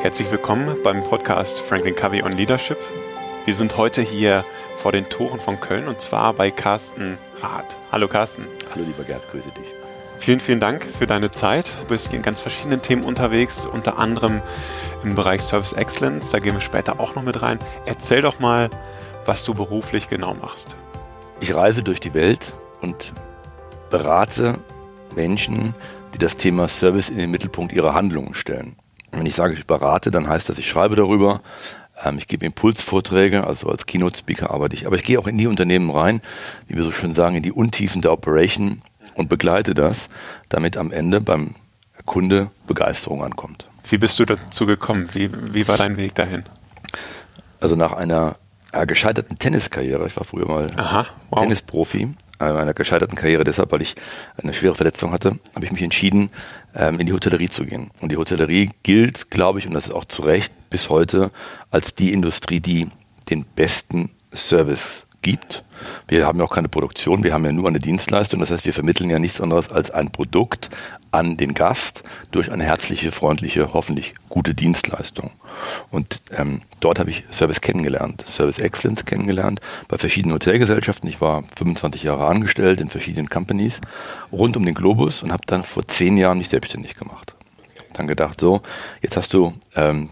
Herzlich willkommen beim Podcast Franklin Covey on Leadership. Wir sind heute hier vor den Toren von Köln und zwar bei Carsten Rath. Hallo Carsten. Hallo lieber Gerd, grüße dich. Vielen, vielen Dank für deine Zeit. Du bist in ganz verschiedenen Themen unterwegs, unter anderem im Bereich Service Excellence. Da gehen wir später auch noch mit rein. Erzähl doch mal, was du beruflich genau machst. Ich reise durch die Welt und berate Menschen, die das Thema Service in den Mittelpunkt ihrer Handlungen stellen. Wenn ich sage, ich berate, dann heißt das, ich schreibe darüber, ähm, ich gebe Impulsvorträge, also als Keynote-Speaker arbeite ich, aber ich gehe auch in die Unternehmen rein, wie wir so schön sagen, in die Untiefen der Operation und begleite das, damit am Ende beim Kunde Begeisterung ankommt. Wie bist du dazu gekommen? Wie, wie war dein Weg dahin? Also nach einer äh, gescheiterten Tenniskarriere, ich war früher mal Aha, wow. Tennisprofi, äh, einer gescheiterten Karriere deshalb, weil ich eine schwere Verletzung hatte, habe ich mich entschieden, ähm, in die Hotellerie zu gehen. Und die Hotellerie gilt, glaube ich, und das ist auch zu Recht bis heute, als die Industrie, die den besten Service gibt. Wir haben ja auch keine Produktion, wir haben ja nur eine Dienstleistung. Das heißt, wir vermitteln ja nichts anderes als ein Produkt an den Gast durch eine herzliche, freundliche, hoffentlich gute Dienstleistung. Und ähm, dort habe ich Service kennengelernt, Service Excellence kennengelernt, bei verschiedenen Hotelgesellschaften. Ich war 25 Jahre angestellt in verschiedenen Companies rund um den Globus und habe dann vor zehn Jahren mich selbstständig gemacht. Dann gedacht, so, jetzt hast du ähm,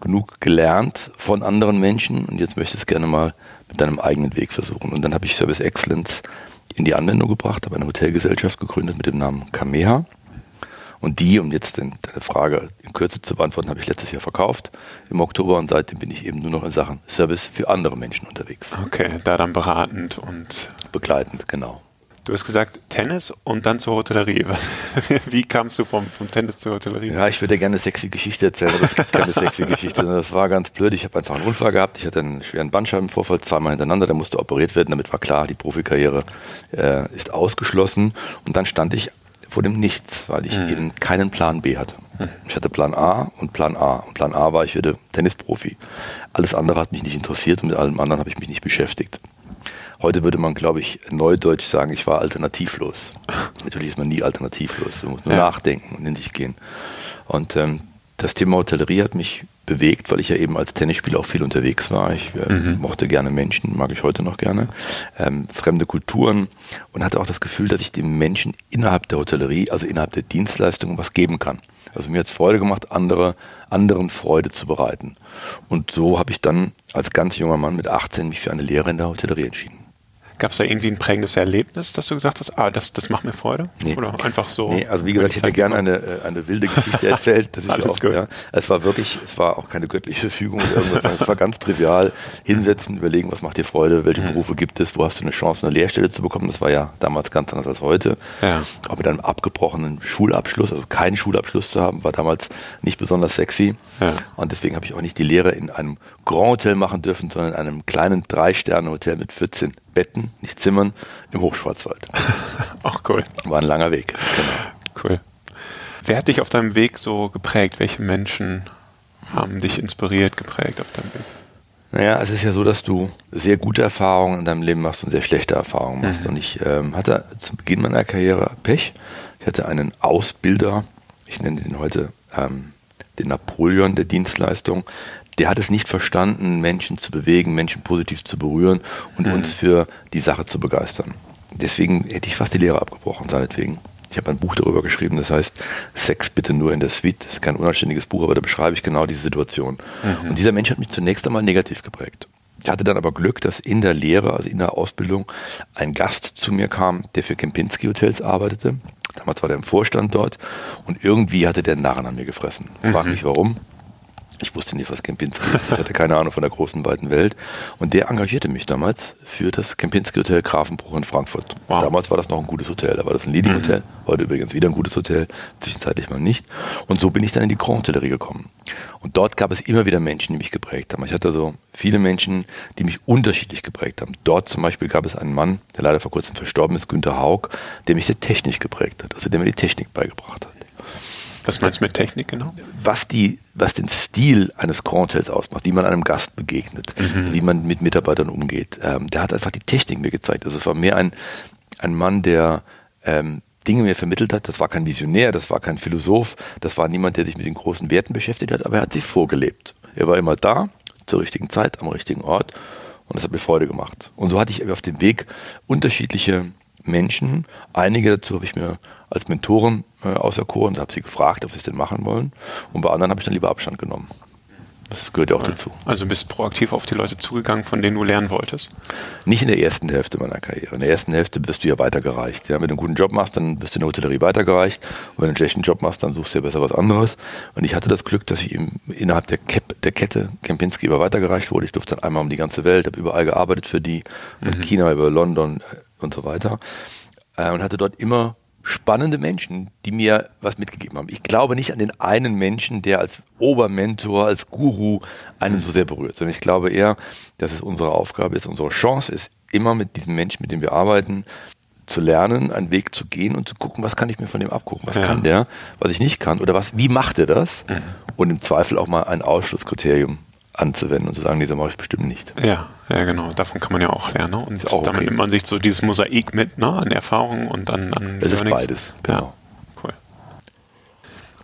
genug gelernt von anderen Menschen und jetzt möchtest du gerne mal mit deinem eigenen Weg versuchen. Und dann habe ich Service Excellence in die Anwendung gebracht, habe eine Hotelgesellschaft gegründet mit dem Namen Kameha. Und die, um jetzt deine Frage in Kürze zu beantworten, habe ich letztes Jahr verkauft im Oktober und seitdem bin ich eben nur noch in Sachen Service für andere Menschen unterwegs. Okay, da dann beratend und begleitend, genau. Du hast gesagt Tennis und dann zur Hotellerie. Wie kamst du vom, vom Tennis zur Hotellerie? Ja, ich würde gerne eine sexy Geschichte erzählen, aber es gibt keine sexy Geschichte. Das war ganz blöd. Ich habe einfach einen Unfall gehabt. Ich hatte einen schweren Bandscheibenvorfall zweimal hintereinander. Der musste operiert werden. Damit war klar, die Profikarriere äh, ist ausgeschlossen. Und dann stand ich vor dem Nichts, weil ich mhm. eben keinen Plan B hatte. Mhm. Ich hatte Plan A und Plan A. Und Plan A war, ich werde Tennisprofi. Alles andere hat mich nicht interessiert und mit allem anderen habe ich mich nicht beschäftigt. Heute würde man, glaube ich, neudeutsch sagen, ich war alternativlos. Natürlich ist man nie alternativlos. Man muss nur ja. nachdenken und in sich gehen. Und ähm, das Thema Hotellerie hat mich bewegt, weil ich ja eben als Tennisspieler auch viel unterwegs war. Ich äh, mhm. mochte gerne Menschen, mag ich heute noch gerne, ähm, fremde Kulturen und hatte auch das Gefühl, dass ich dem Menschen innerhalb der Hotellerie, also innerhalb der Dienstleistung, was geben kann. Also mir hat es Freude gemacht, andere, anderen Freude zu bereiten. Und so habe ich dann als ganz junger Mann mit 18 mich für eine Lehre in der Hotellerie entschieden. Gab es da irgendwie ein prägendes Erlebnis, dass du gesagt hast, ah, das, das macht mir Freude? Nee. Oder einfach so? Nee, also wie gesagt, ich hätte gerne eine, äh, eine wilde Geschichte erzählt. Das ist ja auch, ja, es war wirklich, es war auch keine göttliche Fügung oder irgendwas. es war ganz trivial. Hinsetzen, überlegen, was macht dir Freude, welche mhm. Berufe gibt es, wo hast du eine Chance, eine Lehrstelle zu bekommen. Das war ja damals ganz anders als heute. Ja. Auch mit einem abgebrochenen Schulabschluss, also keinen Schulabschluss zu haben, war damals nicht besonders sexy. Ja. Und deswegen habe ich auch nicht die Lehre in einem Grand Hotel machen dürfen, sondern in einem kleinen Drei-Sterne-Hotel mit 14 Betten, nicht Zimmern, im Hochschwarzwald. Ach cool. War ein langer Weg. Genau. Cool. Wer hat dich auf deinem Weg so geprägt? Welche Menschen haben dich inspiriert, geprägt auf deinem Weg? Naja, es ist ja so, dass du sehr gute Erfahrungen in deinem Leben machst und sehr schlechte Erfahrungen machst. Mhm. Und ich ähm, hatte zu Beginn meiner Karriere Pech. Ich hatte einen Ausbilder, ich nenne den heute ähm, den Napoleon der Dienstleistung, der hat es nicht verstanden, Menschen zu bewegen, Menschen positiv zu berühren und mhm. uns für die Sache zu begeistern. Deswegen hätte ich fast die Lehre abgebrochen, seinetwegen. Ich habe ein Buch darüber geschrieben, das heißt Sex bitte nur in der Suite. Das ist kein unanständiges Buch, aber da beschreibe ich genau diese Situation. Mhm. Und dieser Mensch hat mich zunächst einmal negativ geprägt. Ich hatte dann aber Glück, dass in der Lehre, also in der Ausbildung, ein Gast zu mir kam, der für Kempinski Hotels arbeitete. Damals war der im Vorstand dort und irgendwie hatte der Narren an mir gefressen. Frag mhm. mich warum. Ich wusste nicht, was Kempinski ist. Ich hatte keine Ahnung von der großen, weiten Welt. Und der engagierte mich damals für das Kempinski Hotel Grafenbruch in Frankfurt. Wow. Damals war das noch ein gutes Hotel. Da war das ein Leading Hotel. Mhm. Heute übrigens wieder ein gutes Hotel. Zwischenzeitlich mal nicht. Und so bin ich dann in die Grand Hotellerie gekommen. Und dort gab es immer wieder Menschen, die mich geprägt haben. Ich hatte so viele Menschen, die mich unterschiedlich geprägt haben. Dort zum Beispiel gab es einen Mann, der leider vor kurzem verstorben ist, Günter Haug, der mich sehr technisch geprägt hat. Also der mir die Technik beigebracht hat. Was meinst du mit Technik genau? Was, die, was den Stil eines Grand ausmacht, wie man einem Gast begegnet, mhm. wie man mit Mitarbeitern umgeht. Ähm, der hat einfach die Technik mir gezeigt. Also es war mehr ein, ein Mann, der ähm, Dinge mir vermittelt hat. Das war kein Visionär, das war kein Philosoph, das war niemand, der sich mit den großen Werten beschäftigt hat, aber er hat sie vorgelebt. Er war immer da, zur richtigen Zeit, am richtigen Ort und das hat mir Freude gemacht. Und so hatte ich auf dem Weg unterschiedliche Menschen. Einige dazu habe ich mir als Mentoren äh, auserkoren und habe sie gefragt, ob sie es denn machen wollen. Und bei anderen habe ich dann lieber Abstand genommen. Das gehört ja auch dazu. Also bist proaktiv auf die Leute zugegangen, von denen du lernen wolltest? Nicht in der ersten Hälfte meiner Karriere. In der ersten Hälfte bist du ja weitergereicht. Ja, wenn du einen guten Job machst, dann bist du in der Hotellerie weitergereicht. Und wenn du einen schlechten Job machst, dann suchst du ja besser was anderes. Und ich hatte das Glück, dass ich im, innerhalb der, Cap, der Kette Kempinski immer weitergereicht wurde. Ich durfte dann einmal um die ganze Welt, habe überall gearbeitet für die, von mhm. China über London äh, und so weiter. Äh, und hatte dort immer spannende Menschen, die mir was mitgegeben haben. Ich glaube nicht an den einen Menschen, der als Obermentor, als Guru einen so sehr berührt, sondern ich glaube eher, dass es unsere Aufgabe ist, unsere Chance ist, immer mit diesem Menschen, mit dem wir arbeiten, zu lernen, einen Weg zu gehen und zu gucken, was kann ich mir von dem abgucken, was ja. kann der, was ich nicht kann oder was, wie macht er das? Mhm. Und im Zweifel auch mal ein Ausschlusskriterium anzuwenden und zu sagen, dieser mache ich es bestimmt nicht. Ja, ja, genau. Davon kann man ja auch lernen. Ne? Und auch damit okay. nimmt man sich so dieses Mosaik mit ne? an Erfahrungen und an, an Es ist beides, genau. Ja, cool.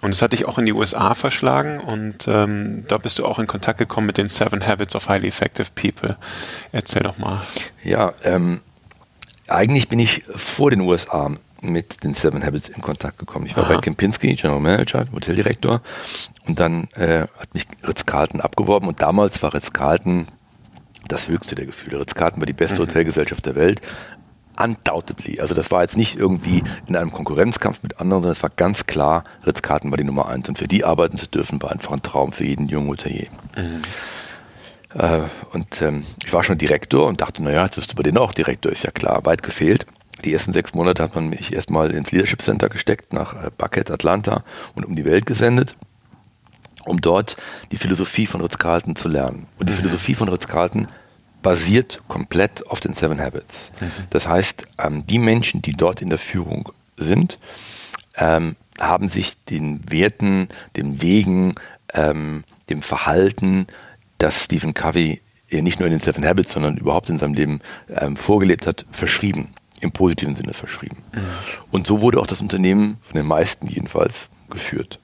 Und es hat dich auch in die USA verschlagen und ähm, da bist du auch in Kontakt gekommen mit den Seven Habits of Highly Effective People. Erzähl doch mal. Ja, ähm, eigentlich bin ich vor den USA mit den Seven Habits in Kontakt gekommen. Ich war Aha. bei Kempinski, General Manager, Hoteldirektor und dann äh, hat mich Ritz-Carlton abgeworben und damals war Ritz-Carlton das höchste der Gefühle. Ritz-Carlton war die beste mhm. Hotelgesellschaft der Welt. Undoubtedly. Also das war jetzt nicht irgendwie in einem Konkurrenzkampf mit anderen, sondern es war ganz klar, Ritz-Carlton war die Nummer eins. Und für die arbeiten zu dürfen, war einfach ein Traum für jeden jungen Hotelier. Mhm. Äh, und ähm, ich war schon Direktor und dachte, naja, jetzt wirst du bei denen auch Direktor, ist ja klar, weit gefehlt. Die ersten sechs Monate hat man mich erstmal ins Leadership Center gesteckt, nach äh, Bucket, Atlanta und um die Welt gesendet, um dort die Philosophie von Ritz-Carlton zu lernen. Und die mhm. Philosophie von Ritz-Carlton basiert komplett auf den Seven Habits. Mhm. Das heißt, ähm, die Menschen, die dort in der Führung sind, ähm, haben sich den Werten, den Wegen, ähm, dem Verhalten, das Stephen Covey nicht nur in den Seven Habits, sondern überhaupt in seinem Leben ähm, vorgelebt hat, verschrieben im positiven Sinne verschrieben. Mhm. Und so wurde auch das Unternehmen, von den meisten jedenfalls, geführt.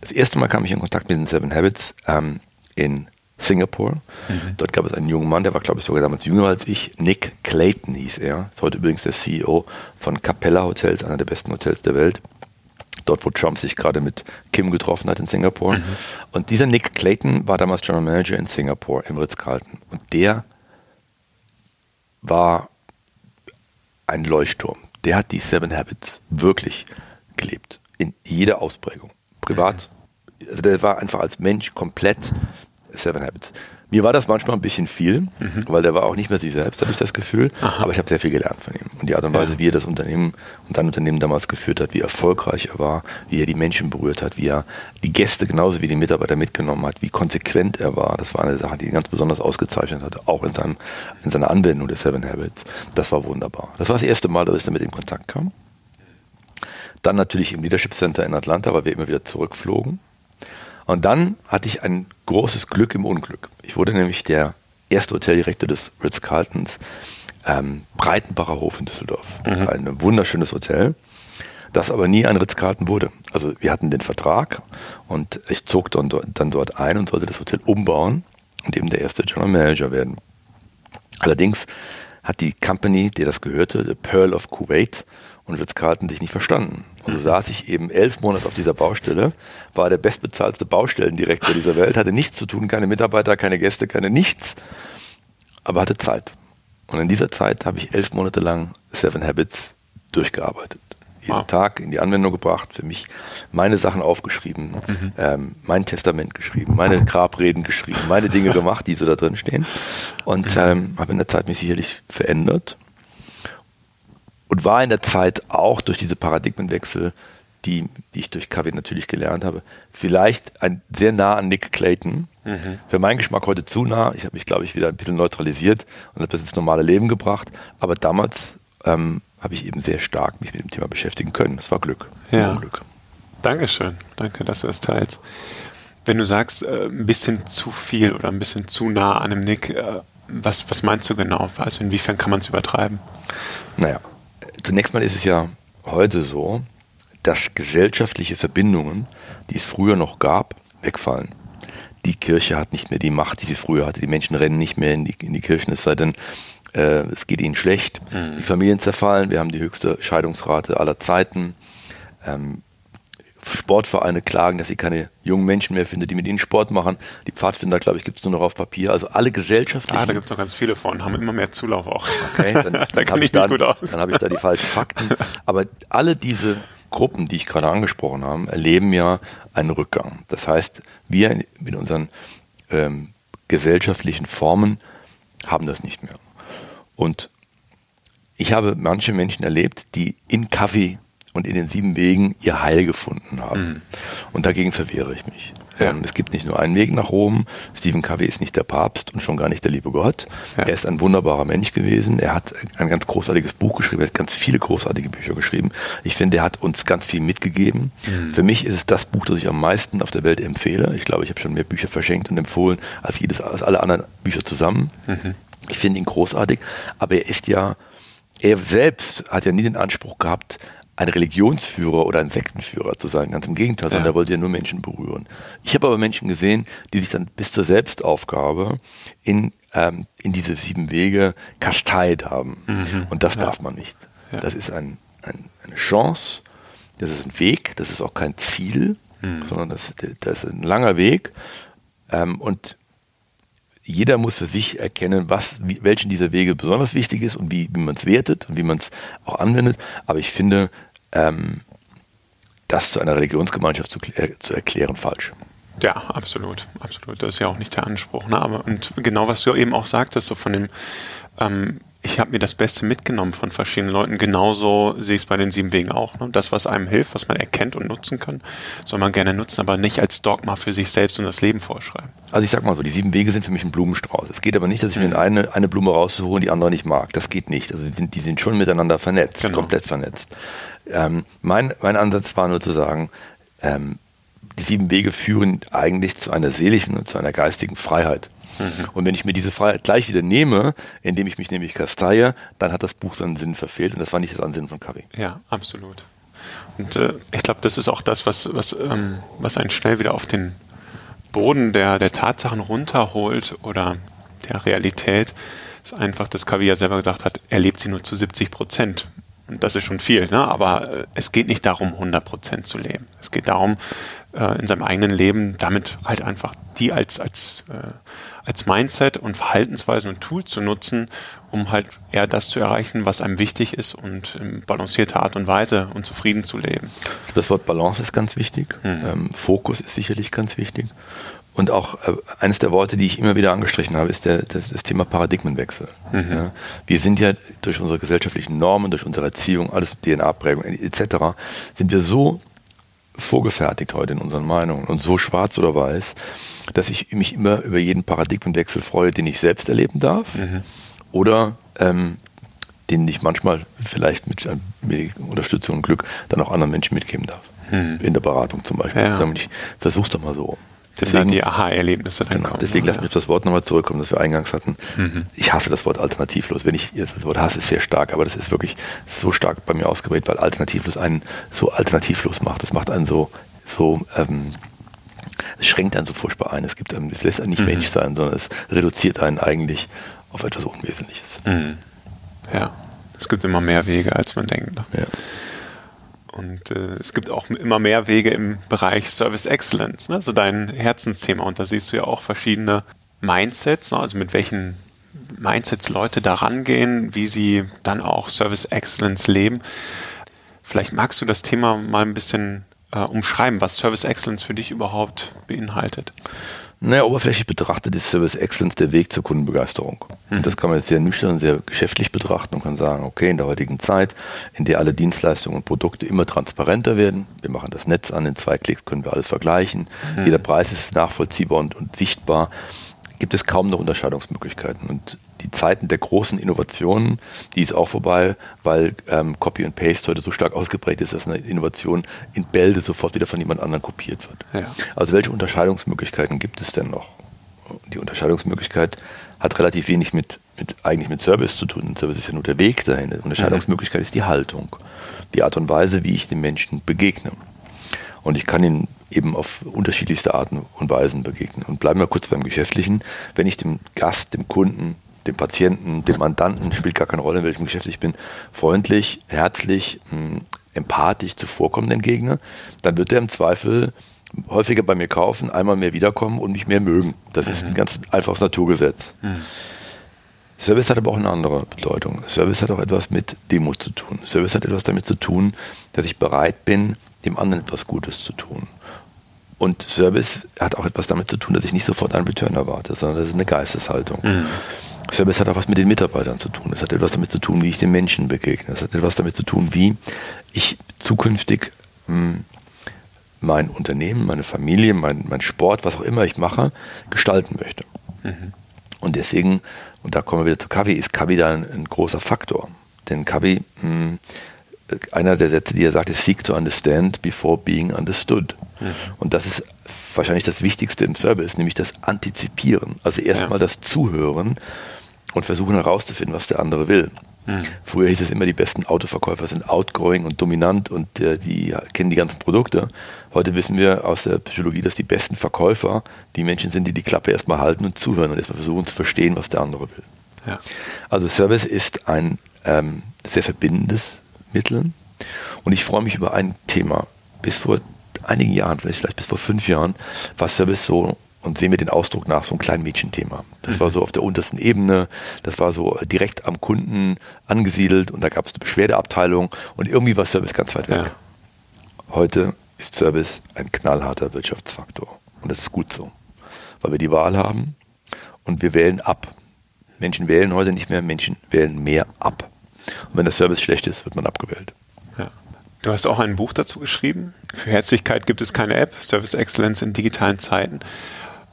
Das erste Mal kam ich in Kontakt mit den Seven Habits ähm, in Singapur. Mhm. Dort gab es einen jungen Mann, der war, glaube ich, sogar damals jünger als ich. Nick Clayton hieß er. Ist heute übrigens der CEO von Capella Hotels, einer der besten Hotels der Welt. Dort, wo Trump sich gerade mit Kim getroffen hat in Singapur. Mhm. Und dieser Nick Clayton war damals General Manager in Singapur im Ritz-Carlton. Und der war ein Leuchtturm. Der hat die Seven Habits wirklich gelebt. In jeder Ausprägung. Privat. Also der war einfach als Mensch komplett Seven Habits. Mir war das manchmal ein bisschen viel, mhm. weil der war auch nicht mehr sich selbst, habe ich das Gefühl. Aha. Aber ich habe sehr viel gelernt von ihm. Und die Art und Weise, ja. wie er das Unternehmen und sein Unternehmen damals geführt hat, wie erfolgreich er war, wie er die Menschen berührt hat, wie er die Gäste genauso wie die Mitarbeiter mitgenommen hat, wie konsequent er war. Das war eine Sache, die ihn ganz besonders ausgezeichnet hat, auch in, seinem, in seiner Anwendung der Seven Habits. Das war wunderbar. Das war das erste Mal, dass ich damit in Kontakt kam. Dann natürlich im Leadership Center in Atlanta, weil wir immer wieder zurückflogen. Und dann hatte ich ein großes Glück im Unglück. Ich wurde nämlich der erste Hoteldirektor des Ritz-Carltons ähm, Breitenbacher Hof in Düsseldorf. Mhm. Ein wunderschönes Hotel, das aber nie ein Ritz-Carlton wurde. Also wir hatten den Vertrag und ich zog dann, dann dort ein und sollte das Hotel umbauen und eben der erste General Manager werden. Allerdings hat die Company, der das gehörte, The Pearl of Kuwait, und Ritz-Carlton sich nicht verstanden. Und so saß ich eben elf Monate auf dieser Baustelle, war der bestbezahlste Baustellendirektor dieser Welt, hatte nichts zu tun, keine Mitarbeiter, keine Gäste, keine nichts, aber hatte Zeit. Und in dieser Zeit habe ich elf Monate lang Seven Habits durchgearbeitet. Jeden wow. Tag in die Anwendung gebracht, für mich meine Sachen aufgeschrieben, mhm. ähm, mein Testament geschrieben, meine Grabreden geschrieben, meine Dinge gemacht, die so da drin stehen. Und mhm. ähm, habe in der Zeit mich sicherlich verändert und war in der Zeit auch durch diese Paradigmenwechsel, die, die ich durch KW natürlich gelernt habe, vielleicht ein, sehr nah an Nick Clayton. Mhm. Für meinen Geschmack heute zu nah. Ich habe mich, glaube ich, wieder ein bisschen neutralisiert und habe das ins normale Leben gebracht. Aber damals ähm, habe ich eben sehr stark mich mit dem Thema beschäftigen können. Das war Glück. Ja. Glück. Dankeschön. Danke, dass du das teilst. Wenn du sagst, äh, ein bisschen zu viel oder ein bisschen zu nah an dem Nick, äh, was, was meinst du genau? Also inwiefern kann man es übertreiben? Naja, zunächst mal ist es ja heute so, dass gesellschaftliche Verbindungen, die es früher noch gab, wegfallen. Die Kirche hat nicht mehr die Macht, die sie früher hatte. Die Menschen rennen nicht mehr in die, in die Kirchen, es sei denn, äh, es geht ihnen schlecht. Mhm. Die Familien zerfallen, wir haben die höchste Scheidungsrate aller Zeiten. Ähm, Sportvereine klagen, dass sie keine jungen Menschen mehr finden, die mit ihnen Sport machen. Die Pfadfinder, glaube ich, gibt es nur noch auf Papier. Also alle gesellschaftlichen. Ah, da gibt es noch ganz viele von, haben immer mehr Zulauf auch. Okay, dann, da dann habe ich, da, hab ich da die falschen Fakten. Aber alle diese Gruppen, die ich gerade angesprochen habe, erleben ja einen Rückgang. Das heißt, wir mit unseren ähm, gesellschaftlichen Formen haben das nicht mehr. Und ich habe manche Menschen erlebt, die in Kaffee und in den sieben Wegen ihr Heil gefunden haben. Mhm. Und dagegen verwehre ich mich. Ja. Ähm, es gibt nicht nur einen Weg nach Rom. Stephen Covey ist nicht der Papst und schon gar nicht der liebe Gott. Ja. Er ist ein wunderbarer Mensch gewesen. Er hat ein ganz großartiges Buch geschrieben. Er hat ganz viele großartige Bücher geschrieben. Ich finde, er hat uns ganz viel mitgegeben. Mhm. Für mich ist es das Buch, das ich am meisten auf der Welt empfehle. Ich glaube, ich habe schon mehr Bücher verschenkt und empfohlen als jedes, als alle anderen Bücher zusammen. Mhm. Ich finde ihn großartig. Aber er ist ja, er selbst hat ja nie den Anspruch gehabt, ein Religionsführer oder ein Sektenführer zu sein. Ganz im Gegenteil, sondern ja. er wollte ja nur Menschen berühren. Ich habe aber Menschen gesehen, die sich dann bis zur Selbstaufgabe in, ähm, in diese sieben Wege kasteit haben. Mhm. Und das ja. darf man nicht. Ja. Das ist ein, ein, eine Chance, das ist ein Weg, das ist auch kein Ziel, mhm. sondern das, das ist ein langer Weg. Ähm, und jeder muss für sich erkennen, was, wie, welchen dieser Wege besonders wichtig ist und wie, wie man es wertet und wie man es auch anwendet. Aber ich finde, ähm, das zu einer Religionsgemeinschaft zu, äh, zu, erklären falsch. Ja, absolut, absolut. Das ist ja auch nicht der Anspruch. Ne? Aber, und genau was du eben auch sagtest, so von dem, ähm, ich habe mir das Beste mitgenommen von verschiedenen Leuten. Genauso sehe ich es bei den sieben Wegen auch. Ne? Das, was einem hilft, was man erkennt und nutzen kann, soll man gerne nutzen, aber nicht als Dogma für sich selbst und das Leben vorschreiben. Also ich sag mal so, die sieben Wege sind für mich ein Blumenstrauß. Es geht aber nicht, dass ich mhm. mir eine, eine Blume raussuche und die andere nicht mag. Das geht nicht. Also die sind, die sind schon miteinander vernetzt, genau. komplett vernetzt. Ähm, mein, mein Ansatz war nur zu sagen, ähm, die sieben Wege führen eigentlich zu einer seelischen und zu einer geistigen Freiheit. Mhm. Und wenn ich mir diese Freiheit gleich wieder nehme, indem ich mich nämlich kasteie, dann hat das Buch seinen Sinn verfehlt und das war nicht das Ansinnen von Kavi. Ja, absolut. Und äh, ich glaube, das ist auch das, was, was, ähm, was einen schnell wieder auf den Boden der, der Tatsachen runterholt oder der Realität, ist einfach, dass Kavi ja selber gesagt hat, er lebt sie nur zu 70 Prozent. Und das ist schon viel, ne? aber äh, es geht nicht darum, 100 Prozent zu leben. Es geht darum, äh, in seinem eigenen Leben damit halt einfach die als, als, äh, als Mindset und Verhaltensweisen und Tool zu nutzen, um halt eher das zu erreichen, was einem wichtig ist und in balancierter Art und Weise und zufrieden zu leben. Das Wort Balance ist ganz wichtig. Mhm. Ähm, Fokus ist sicherlich ganz wichtig. Und auch äh, eines der Worte, die ich immer wieder angestrichen habe, ist der, das, das Thema Paradigmenwechsel. Mhm. Ja, wir sind ja durch unsere gesellschaftlichen Normen, durch unsere Erziehung, alles DNA-Prägung etc., sind wir so vorgefertigt heute in unseren Meinungen und so schwarz oder weiß, dass ich mich immer über jeden Paradigmenwechsel freue, den ich selbst erleben darf mhm. oder ähm, den ich manchmal vielleicht mit, mit Unterstützung und Glück dann auch anderen Menschen mitgeben darf. Mhm. In der Beratung zum Beispiel. Ja. Ich versuch's doch mal so. Deswegen die Aha-Erlebnisse dann genau, kommen. Deswegen lass mich auf das Wort nochmal zurückkommen, das wir eingangs hatten. Mhm. Ich hasse das Wort alternativlos. Wenn ich das Wort hasse, ist sehr stark, aber das ist wirklich so stark bei mir ausgeprägt, weil alternativlos einen so alternativlos macht. Das macht einen so, so ähm, es schränkt einen so furchtbar ein. Es gibt einem, es lässt einen nicht mhm. Mensch sein, sondern es reduziert einen eigentlich auf etwas Unwesentliches. Mhm. Ja, es gibt immer mehr Wege, als man denkt. Ne? Ja. Und äh, es gibt auch immer mehr Wege im Bereich Service Excellence, ne? so dein Herzensthema. Und da siehst du ja auch verschiedene Mindsets, ne? also mit welchen Mindsets Leute da rangehen, wie sie dann auch Service Excellence leben. Vielleicht magst du das Thema mal ein bisschen äh, umschreiben, was Service Excellence für dich überhaupt beinhaltet. Naja, oberflächlich betrachtet ist Service Excellence der Weg zur Kundenbegeisterung. Mhm. Und das kann man jetzt sehr nüchtern und sehr geschäftlich betrachten und kann sagen, okay, in der heutigen Zeit, in der alle Dienstleistungen und Produkte immer transparenter werden, wir machen das Netz an, in zwei Klicks können wir alles vergleichen, mhm. jeder Preis ist nachvollziehbar und, und sichtbar, gibt es kaum noch Unterscheidungsmöglichkeiten. Und die Zeiten der großen Innovationen, die ist auch vorbei, weil ähm, Copy and Paste heute so stark ausgeprägt ist, dass eine Innovation in Bälde sofort wieder von jemand anderem kopiert wird. Ja. Also welche Unterscheidungsmöglichkeiten gibt es denn noch? Die Unterscheidungsmöglichkeit hat relativ wenig mit, mit eigentlich mit Service zu tun. Service ist ja nur der Weg dahin. Die Unterscheidungsmöglichkeit mhm. ist die Haltung, die Art und Weise, wie ich den Menschen begegne. Und ich kann ihnen eben auf unterschiedlichste Arten und Weisen begegnen. Und bleiben wir kurz beim Geschäftlichen. Wenn ich dem Gast, dem Kunden, dem Patienten, dem Mandanten, spielt gar keine Rolle, in welchem Geschäft ich bin, freundlich, herzlich, hm, empathisch zuvorkommen entgegne, dann wird er im Zweifel häufiger bei mir kaufen, einmal mehr wiederkommen und mich mehr mögen. Das mhm. ist ein ganz einfaches Naturgesetz. Mhm. Service hat aber auch eine andere Bedeutung. Service hat auch etwas mit Demo zu tun. Service hat etwas damit zu tun, dass ich bereit bin, dem anderen etwas Gutes zu tun. Und Service hat auch etwas damit zu tun, dass ich nicht sofort einen Return erwarte, sondern das ist eine Geisteshaltung. Mhm. Service hat auch was mit den Mitarbeitern zu tun. Es hat etwas damit zu tun, wie ich den Menschen begegne. Es hat etwas damit zu tun, wie ich zukünftig mh, hm, mein Unternehmen, meine Familie, mein, mein Sport, was auch immer ich mache, gestalten möchte. Mhm. Und deswegen, und da kommen wir wieder zu Kavi, ist Kavi da ein, ein großer Faktor. Denn Kavi, mh, hm, einer der Sätze, die er sagt, ist Seek to understand before being understood. Mhm. Und das ist wahrscheinlich das Wichtigste im Service, nämlich das Antizipieren. Also erstmal ja. das Zuhören und versuchen herauszufinden, was der andere will. Mhm. Früher hieß es immer, die besten Autoverkäufer sind outgoing und dominant und äh, die kennen die ganzen Produkte. Heute wissen wir aus der Psychologie, dass die besten Verkäufer die Menschen sind, die die Klappe erstmal halten und zuhören und erstmal versuchen zu verstehen, was der andere will. Ja. Also Service ist ein ähm, sehr verbindendes Mittel und ich freue mich über ein Thema. Bis vor einigen Jahren, vielleicht bis vor fünf Jahren, war Service so und sehen wir den Ausdruck nach, so ein klein Mädchenthema. Das war so auf der untersten Ebene, das war so direkt am Kunden angesiedelt und da gab es eine Beschwerdeabteilung und irgendwie war Service ganz weit weg. Ja. Heute ist Service ein knallharter Wirtschaftsfaktor und das ist gut so, weil wir die Wahl haben und wir wählen ab. Menschen wählen heute nicht mehr, Menschen wählen mehr ab. Und wenn der Service schlecht ist, wird man abgewählt. Du hast auch ein Buch dazu geschrieben. Für Herzlichkeit gibt es keine App, Service Excellence in digitalen Zeiten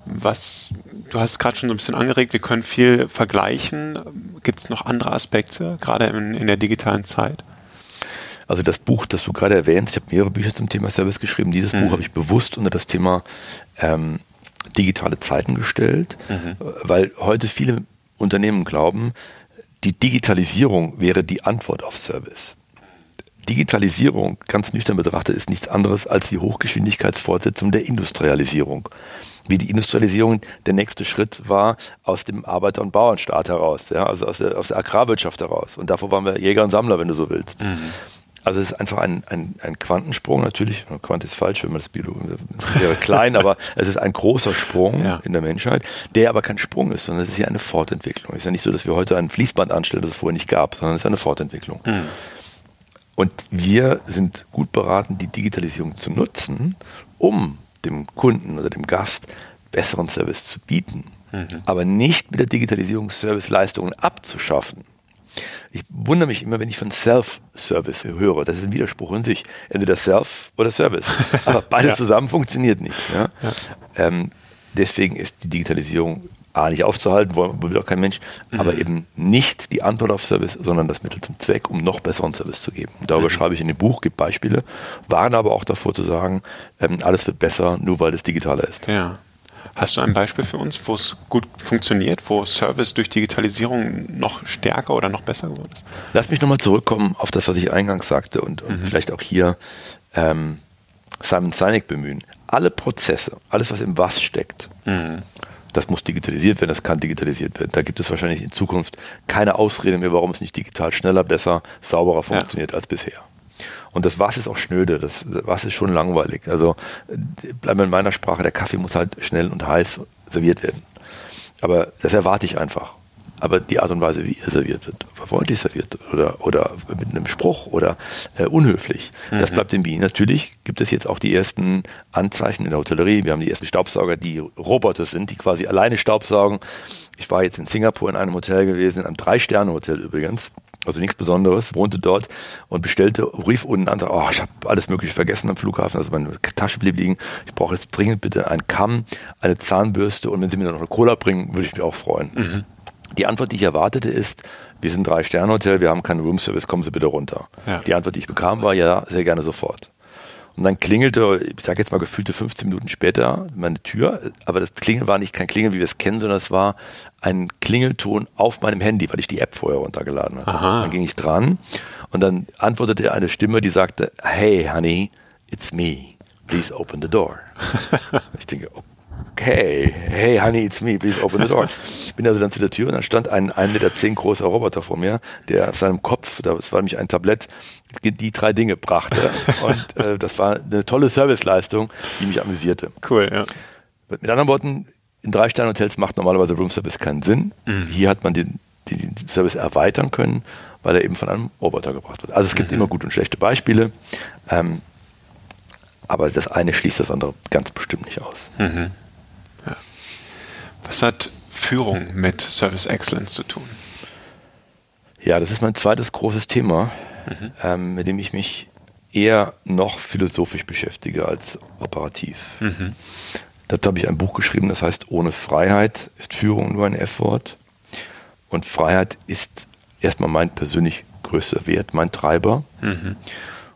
was, du hast gerade schon so ein bisschen angeregt, wir können viel vergleichen. Gibt es noch andere Aspekte, gerade in, in der digitalen Zeit? Also das Buch, das du gerade erwähnst, ich habe mehrere Bücher zum Thema Service geschrieben. Dieses mhm. Buch habe ich bewusst unter das Thema ähm, digitale Zeiten gestellt, mhm. weil heute viele Unternehmen glauben, die Digitalisierung wäre die Antwort auf Service. Digitalisierung, ganz nüchtern betrachtet, ist nichts anderes als die Hochgeschwindigkeitsfortsetzung der Industrialisierung wie die Industrialisierung der nächste Schritt war aus dem Arbeiter- und Bauernstaat heraus, ja, also aus der, aus der Agrarwirtschaft heraus. Und davor waren wir Jäger und Sammler, wenn du so willst. Mhm. Also es ist einfach ein, ein, ein Quantensprung natürlich. Quant ist falsch, wenn man das Biolo wäre klein, aber es ist ein großer Sprung ja. in der Menschheit, der aber kein Sprung ist, sondern es ist ja eine Fortentwicklung. Es ist ja nicht so, dass wir heute ein Fließband anstellen, das es vorher nicht gab, sondern es ist eine Fortentwicklung. Mhm. Und wir sind gut beraten, die Digitalisierung zu nutzen, um dem Kunden oder dem Gast besseren Service zu bieten, mhm. aber nicht mit der Digitalisierung Serviceleistungen abzuschaffen. Ich wundere mich immer, wenn ich von Self-Service höre. Das ist ein Widerspruch in sich. Entweder Self oder Service. Aber beides ja. zusammen funktioniert nicht. Ja? Ja. Ähm, deswegen ist die Digitalisierung A, nicht aufzuhalten, will auch kein Mensch, mhm. aber eben nicht die Antwort auf Service, sondern das Mittel zum Zweck, um noch besseren Service zu geben. Und darüber mhm. schreibe ich in dem Buch, gibt Beispiele, warne aber auch davor zu sagen, ähm, alles wird besser, nur weil es digitaler ist. Ja. Hast du ein Beispiel für uns, wo es gut funktioniert, wo Service durch Digitalisierung noch stärker oder noch besser geworden ist? Lass mich nochmal zurückkommen auf das, was ich eingangs sagte und, und mhm. vielleicht auch hier ähm, Simon Sinek bemühen. Alle Prozesse, alles, was im Was steckt, mhm das muss digitalisiert werden, das kann digitalisiert werden. Da gibt es wahrscheinlich in Zukunft keine Ausrede mehr, warum es nicht digital schneller, besser, sauberer funktioniert ja. als bisher. Und das Was ist auch schnöde, das Was ist schon langweilig. Also bleiben wir in meiner Sprache, der Kaffee muss halt schnell und heiß serviert werden. Aber das erwarte ich einfach aber die Art und Weise, wie er serviert wird, freundlich serviert oder, oder mit einem Spruch oder äh, unhöflich, mhm. das bleibt im Wien. Natürlich gibt es jetzt auch die ersten Anzeichen in der Hotellerie. Wir haben die ersten Staubsauger, die Roboter sind, die quasi alleine Staubsaugen. Ich war jetzt in Singapur in einem Hotel gewesen, in einem Drei-Sterne-Hotel übrigens. Also nichts Besonderes, wohnte dort und bestellte, rief unten an, sagte, oh, ich habe alles Mögliche vergessen am Flughafen, also meine Tasche blieb liegen. Ich brauche jetzt dringend bitte einen Kamm, eine Zahnbürste und wenn Sie mir noch eine Cola bringen, würde ich mich auch freuen. Mhm. Die Antwort, die ich erwartete, ist, wir sind drei Sterne Hotel, wir haben keinen Roomservice, kommen Sie bitte runter. Ja. Die Antwort, die ich bekam, war ja, sehr gerne sofort. Und dann klingelte, ich sage jetzt mal gefühlte 15 Minuten später, meine Tür. Aber das Klingeln war nicht kein Klingeln, wie wir es kennen, sondern es war ein Klingelton auf meinem Handy, weil ich die App vorher runtergeladen hatte. Aha. Dann ging ich dran und dann antwortete eine Stimme, die sagte, Hey, honey, it's me. Please open the door. ich denke, okay, hey, honey, it's me, please open the door. Ich bin also dann zu der Tür und dann stand ein 1,10 Meter zehn großer Roboter vor mir, der auf seinem Kopf, das war nämlich ein Tablett, die drei Dinge brachte. Und äh, das war eine tolle Serviceleistung, die mich amüsierte. Cool, ja. Mit anderen Worten, in drei Sterne Hotels macht normalerweise Room Service keinen Sinn. Mhm. Hier hat man den, den, Service erweitern können, weil er eben von einem Roboter gebracht wird. Also es gibt mhm. immer gute und schlechte Beispiele. Ähm, aber das eine schließt das andere ganz bestimmt nicht aus. Mhm. Was hat Führung mit Service Excellence zu tun? Ja, das ist mein zweites großes Thema, mhm. ähm, mit dem ich mich eher noch philosophisch beschäftige als operativ. Mhm. Dazu habe ich ein Buch geschrieben, das heißt Ohne Freiheit ist Führung nur ein F-Wort. Und Freiheit ist erstmal mein persönlich größter Wert, mein Treiber. Mhm.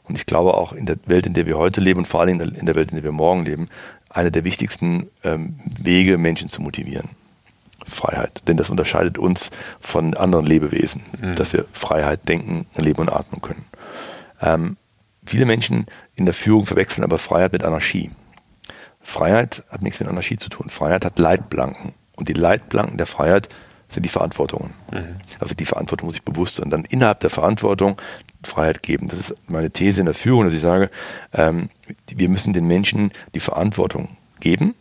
Und ich glaube auch in der Welt, in der wir heute leben und vor allem in der Welt, in der wir morgen leben, einer der wichtigsten ähm, Wege, Menschen zu motivieren. Freiheit. Denn das unterscheidet uns von anderen Lebewesen, mhm. dass wir Freiheit denken, leben und atmen können. Ähm, viele Menschen in der Führung verwechseln aber Freiheit mit Anarchie. Freiheit hat nichts mit Anarchie zu tun. Freiheit hat Leitplanken. Und die Leitplanken der Freiheit sind die Verantwortungen. Mhm. Also die Verantwortung muss ich bewusst sein. Und dann innerhalb der Verantwortung Freiheit geben. Das ist meine These in der Führung, dass ich sage, ähm, wir müssen den Menschen die Verantwortung geben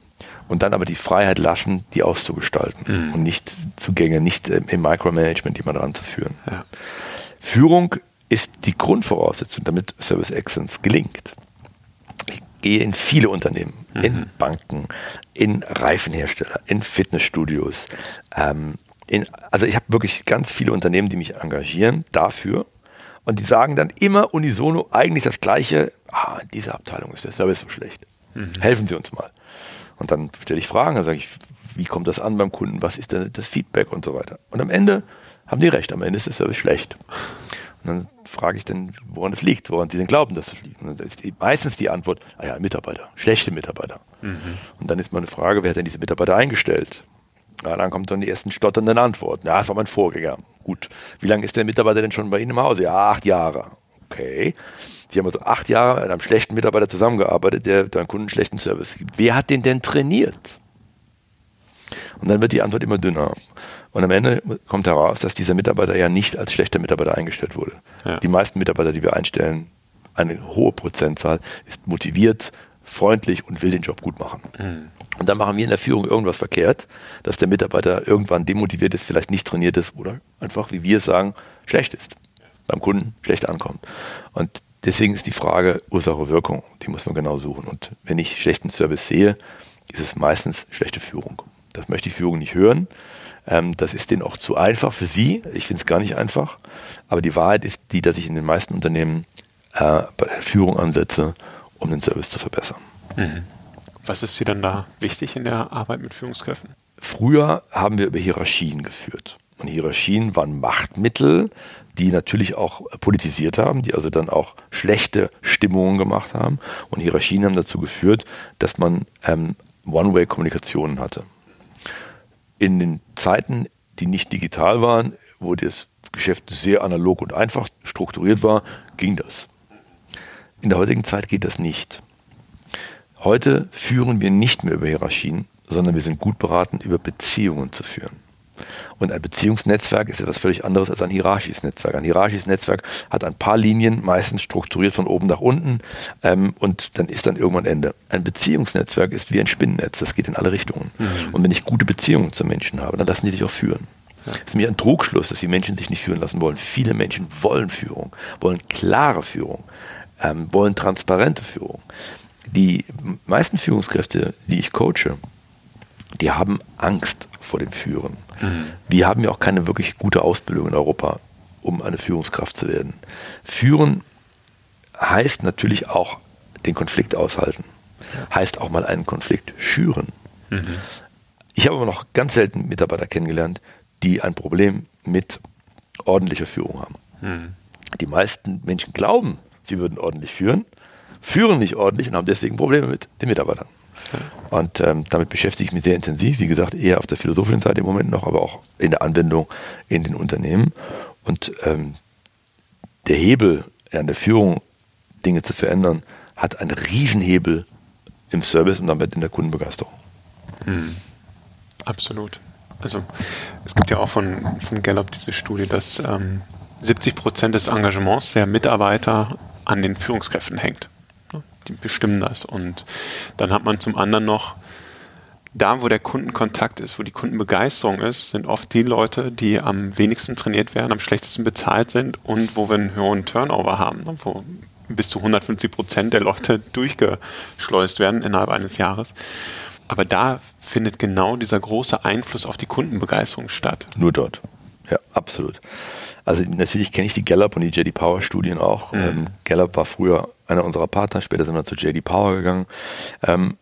und dann aber die Freiheit lassen, die auszugestalten mhm. und nicht Zugänge, nicht äh, im Micromanagement jemand ranzuführen. Ja. Führung ist die Grundvoraussetzung, damit Service Excellence gelingt. Ich gehe in viele Unternehmen, mhm. in Banken, in Reifenhersteller, in Fitnessstudios. Ähm, in, also ich habe wirklich ganz viele Unternehmen, die mich engagieren dafür. Und die sagen dann immer unisono eigentlich das Gleiche. Ah, in dieser Abteilung ist der Service so schlecht. Mhm. Helfen Sie uns mal. Und dann stelle ich Fragen, dann sage ich, wie kommt das an beim Kunden, was ist denn das Feedback und so weiter. Und am Ende haben die recht, am Ende ist der Service schlecht. Und dann frage ich dann, woran es liegt, woran sie denn glauben, dass es liegt. Und dann ist meistens die Antwort, ah ja, Mitarbeiter, schlechte Mitarbeiter. Mhm. Und dann ist meine Frage, wer hat denn diese Mitarbeiter eingestellt? Ja, dann kommt dann die ersten stotternden Antworten. Ja, das war mein Vorgänger. Gut. Wie lange ist der Mitarbeiter denn schon bei Ihnen im Hause? Ja, acht Jahre. Okay. Sie haben also acht Jahre mit einem schlechten Mitarbeiter zusammengearbeitet, der deinen Kunden schlechten Service gibt. Wer hat den denn trainiert? Und dann wird die Antwort immer dünner. Und am Ende kommt heraus, dass dieser Mitarbeiter ja nicht als schlechter Mitarbeiter eingestellt wurde. Ja. Die meisten Mitarbeiter, die wir einstellen, eine hohe Prozentzahl, ist motiviert, freundlich und will den Job gut machen. Mhm. Und dann machen wir in der Führung irgendwas verkehrt, dass der Mitarbeiter irgendwann demotiviert ist, vielleicht nicht trainiert ist oder einfach, wie wir es sagen, schlecht ist. Beim Kunden schlecht ankommt. Und deswegen ist die Frage Ursache-Wirkung, die muss man genau suchen. Und wenn ich schlechten Service sehe, ist es meistens schlechte Führung. Das möchte die Führung nicht hören. Ähm, das ist denen auch zu einfach für sie. Ich finde es gar nicht einfach. Aber die Wahrheit ist die, dass ich in den meisten Unternehmen äh, bei der Führung ansetze, um den Service zu verbessern. Mhm. Was ist dir dann da wichtig in der Arbeit mit Führungskräften? Früher haben wir über Hierarchien geführt. Und Hierarchien waren Machtmittel, die natürlich auch politisiert haben, die also dann auch schlechte Stimmungen gemacht haben. Und Hierarchien haben dazu geführt, dass man ähm, One-Way-Kommunikationen hatte. In den Zeiten, die nicht digital waren, wo das Geschäft sehr analog und einfach strukturiert war, ging das. In der heutigen Zeit geht das nicht. Heute führen wir nicht mehr über Hierarchien, sondern wir sind gut beraten, über Beziehungen zu führen. Und ein Beziehungsnetzwerk ist etwas völlig anderes als ein hierarchisches Netzwerk. Ein hierarchisches Netzwerk hat ein paar Linien, meistens strukturiert von oben nach unten, ähm, und dann ist dann irgendwann Ende. Ein Beziehungsnetzwerk ist wie ein Spinnennetz, das geht in alle Richtungen. Mhm. Und wenn ich gute Beziehungen zu Menschen habe, dann lassen die sich auch führen. Ja. Das ist mir ein Trugschluss, dass die Menschen sich nicht führen lassen wollen. Viele Menschen wollen Führung, wollen klare Führung, ähm, wollen transparente Führung. Die meisten Führungskräfte, die ich coache, die haben Angst vor dem Führen. Mhm. Wir haben ja auch keine wirklich gute Ausbildung in Europa, um eine Führungskraft zu werden. Führen heißt natürlich auch den Konflikt aushalten. Ja. Heißt auch mal einen Konflikt schüren. Mhm. Ich habe aber noch ganz selten Mitarbeiter kennengelernt, die ein Problem mit ordentlicher Führung haben. Mhm. Die meisten Menschen glauben, sie würden ordentlich führen, führen nicht ordentlich und haben deswegen Probleme mit den Mitarbeitern. Und ähm, damit beschäftige ich mich sehr intensiv, wie gesagt, eher auf der philosophischen Seite im Moment noch, aber auch in der Anwendung in den Unternehmen. Und ähm, der Hebel an der Führung, Dinge zu verändern, hat einen Riesenhebel im Service und damit in der Kundenbegeisterung. Hm. Absolut. Also es gibt ja auch von, von Gallup diese Studie, dass ähm, 70 Prozent des Engagements der Mitarbeiter an den Führungskräften hängt die bestimmen das. Und dann hat man zum anderen noch, da wo der Kundenkontakt ist, wo die Kundenbegeisterung ist, sind oft die Leute, die am wenigsten trainiert werden, am schlechtesten bezahlt sind und wo wir einen höheren Turnover haben, ne, wo bis zu 150 Prozent der Leute durchgeschleust werden innerhalb eines Jahres. Aber da findet genau dieser große Einfluss auf die Kundenbegeisterung statt. Nur dort. Ja, absolut. Also natürlich kenne ich die Gallup und die JD Power Studien auch. Mhm. Ähm, Gallup war früher einer unserer Partner, später sind wir zu JD Power gegangen. Ähm,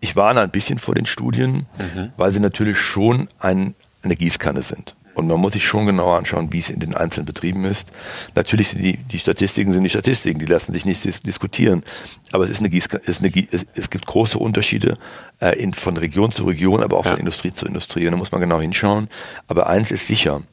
ich warne ein bisschen vor den Studien, mhm. weil sie natürlich schon ein, eine Gießkanne sind. Und man muss sich schon genauer anschauen, wie es in den einzelnen Betrieben ist. Natürlich sind die, die Statistiken sind die Statistiken, die lassen sich nicht dis diskutieren. Aber es ist eine Gießkanne, es, eine, es, es gibt große Unterschiede äh, in, von Region zu Region, aber auch ja. von Industrie zu Industrie. Und da muss man genau hinschauen. Aber eins ist sicher,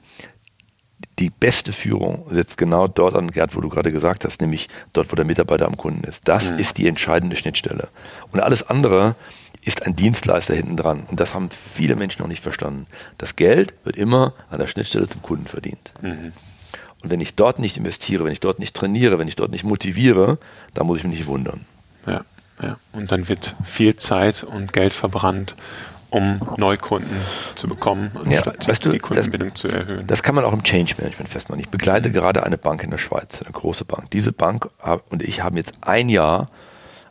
die beste Führung setzt genau dort an, Gerd, wo du gerade gesagt hast, nämlich dort, wo der Mitarbeiter am Kunden ist. Das mhm. ist die entscheidende Schnittstelle. Und alles andere ist ein Dienstleister hinten dran. Und das haben viele Menschen noch nicht verstanden. Das Geld wird immer an der Schnittstelle zum Kunden verdient. Mhm. Und wenn ich dort nicht investiere, wenn ich dort nicht trainiere, wenn ich dort nicht motiviere, dann muss ich mich nicht wundern. Ja, ja. Und dann wird viel Zeit und Geld verbrannt um Neukunden zu bekommen, anstatt ja, weißt du, die Kundenbindung das, zu erhöhen. Das kann man auch im Change Management festmachen. Ich begleite mhm. gerade eine Bank in der Schweiz, eine große Bank. Diese Bank und ich haben jetzt ein Jahr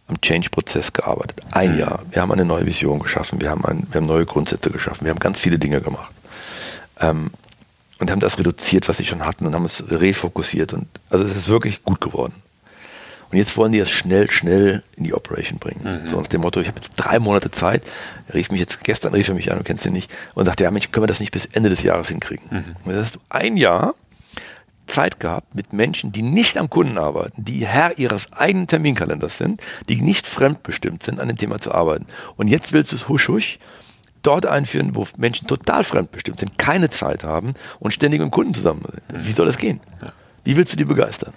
am Change-Prozess gearbeitet. Ein mhm. Jahr. Wir haben eine neue Vision geschaffen, wir haben, ein, wir haben neue Grundsätze geschaffen, wir haben ganz viele Dinge gemacht. Ähm, und haben das reduziert, was sie schon hatten und haben es refokussiert. Und also es ist wirklich gut geworden. Und jetzt wollen die das schnell, schnell in die Operation bringen. Mhm. So nach dem Motto, ich habe jetzt drei Monate Zeit. Er rief mich jetzt, gestern rief er mich an, du kennst ihn nicht, und sagte, ja Mensch, können wir das nicht bis Ende des Jahres hinkriegen? Mhm. Und das hast du ein Jahr Zeit gehabt mit Menschen, die nicht am Kunden arbeiten, die Herr ihres eigenen Terminkalenders sind, die nicht fremdbestimmt sind, an dem Thema zu arbeiten. Und jetzt willst du es husch husch dort einführen, wo Menschen total fremdbestimmt sind, keine Zeit haben und ständig mit dem Kunden zusammen sind. Wie soll das gehen? Wie willst du die begeistern?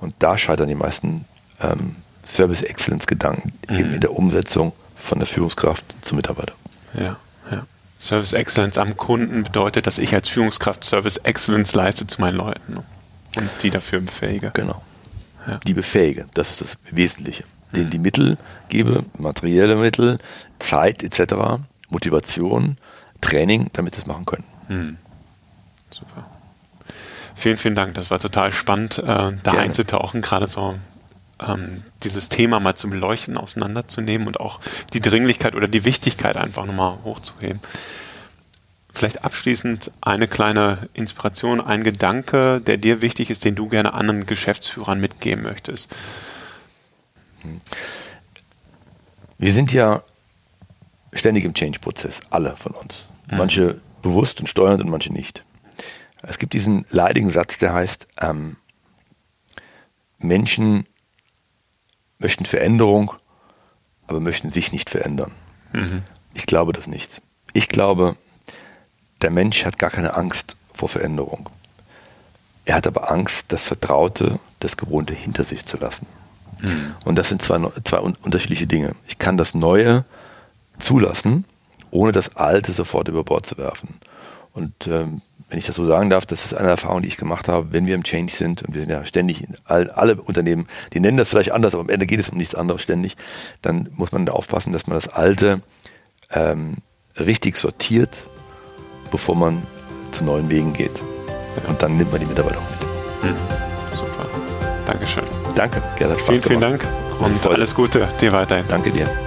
Und da scheitern die meisten ähm, Service Excellence Gedanken mhm. eben in der Umsetzung von der Führungskraft zum Mitarbeiter. Ja, ja. Service Excellence am Kunden bedeutet, dass ich als Führungskraft Service Excellence leiste zu meinen Leuten ne? und die dafür befähige. Genau. Ja. Die befähige, das ist das Wesentliche. Mhm. Denen die Mittel gebe, materielle Mittel, Zeit etc., Motivation, Training, damit sie es machen können. Mhm. Super. Vielen, vielen Dank. Das war total spannend, äh, da Gerne. einzutauchen, gerade so ähm, dieses Thema mal zu beleuchten, auseinanderzunehmen und auch die Dringlichkeit oder die Wichtigkeit einfach nochmal hochzuheben. Vielleicht abschließend eine kleine Inspiration, ein Gedanke, der dir wichtig ist, den du gerne anderen Geschäftsführern mitgeben möchtest. Wir sind ja ständig im Change-Prozess, alle von uns. Mhm. Manche bewusst und steuernd und manche nicht. Es gibt diesen leidigen Satz, der heißt, ähm, Menschen möchten Veränderung, aber möchten sich nicht verändern. Mhm. Ich glaube das nicht. Ich glaube, der Mensch hat gar keine Angst vor Veränderung. Er hat aber Angst, das Vertraute, das Gewohnte hinter sich zu lassen. Mhm. Und das sind zwei, zwei unterschiedliche Dinge. Ich kann das Neue zulassen, ohne das Alte sofort über Bord zu werfen. Und ähm, wenn ich das so sagen darf, das ist eine Erfahrung, die ich gemacht habe, wenn wir im Change sind, und wir sind ja ständig, in all, alle Unternehmen, die nennen das vielleicht anders, aber am Ende geht es um nichts anderes ständig, dann muss man da aufpassen, dass man das Alte ähm, richtig sortiert, bevor man zu neuen Wegen geht. Und dann nimmt man die Mitarbeiter auch mit. Mhm. Super. Dankeschön. Danke, Gerhard. Spaß vielen, gemacht. vielen Dank und alles Gute dir weiterhin. Danke dir.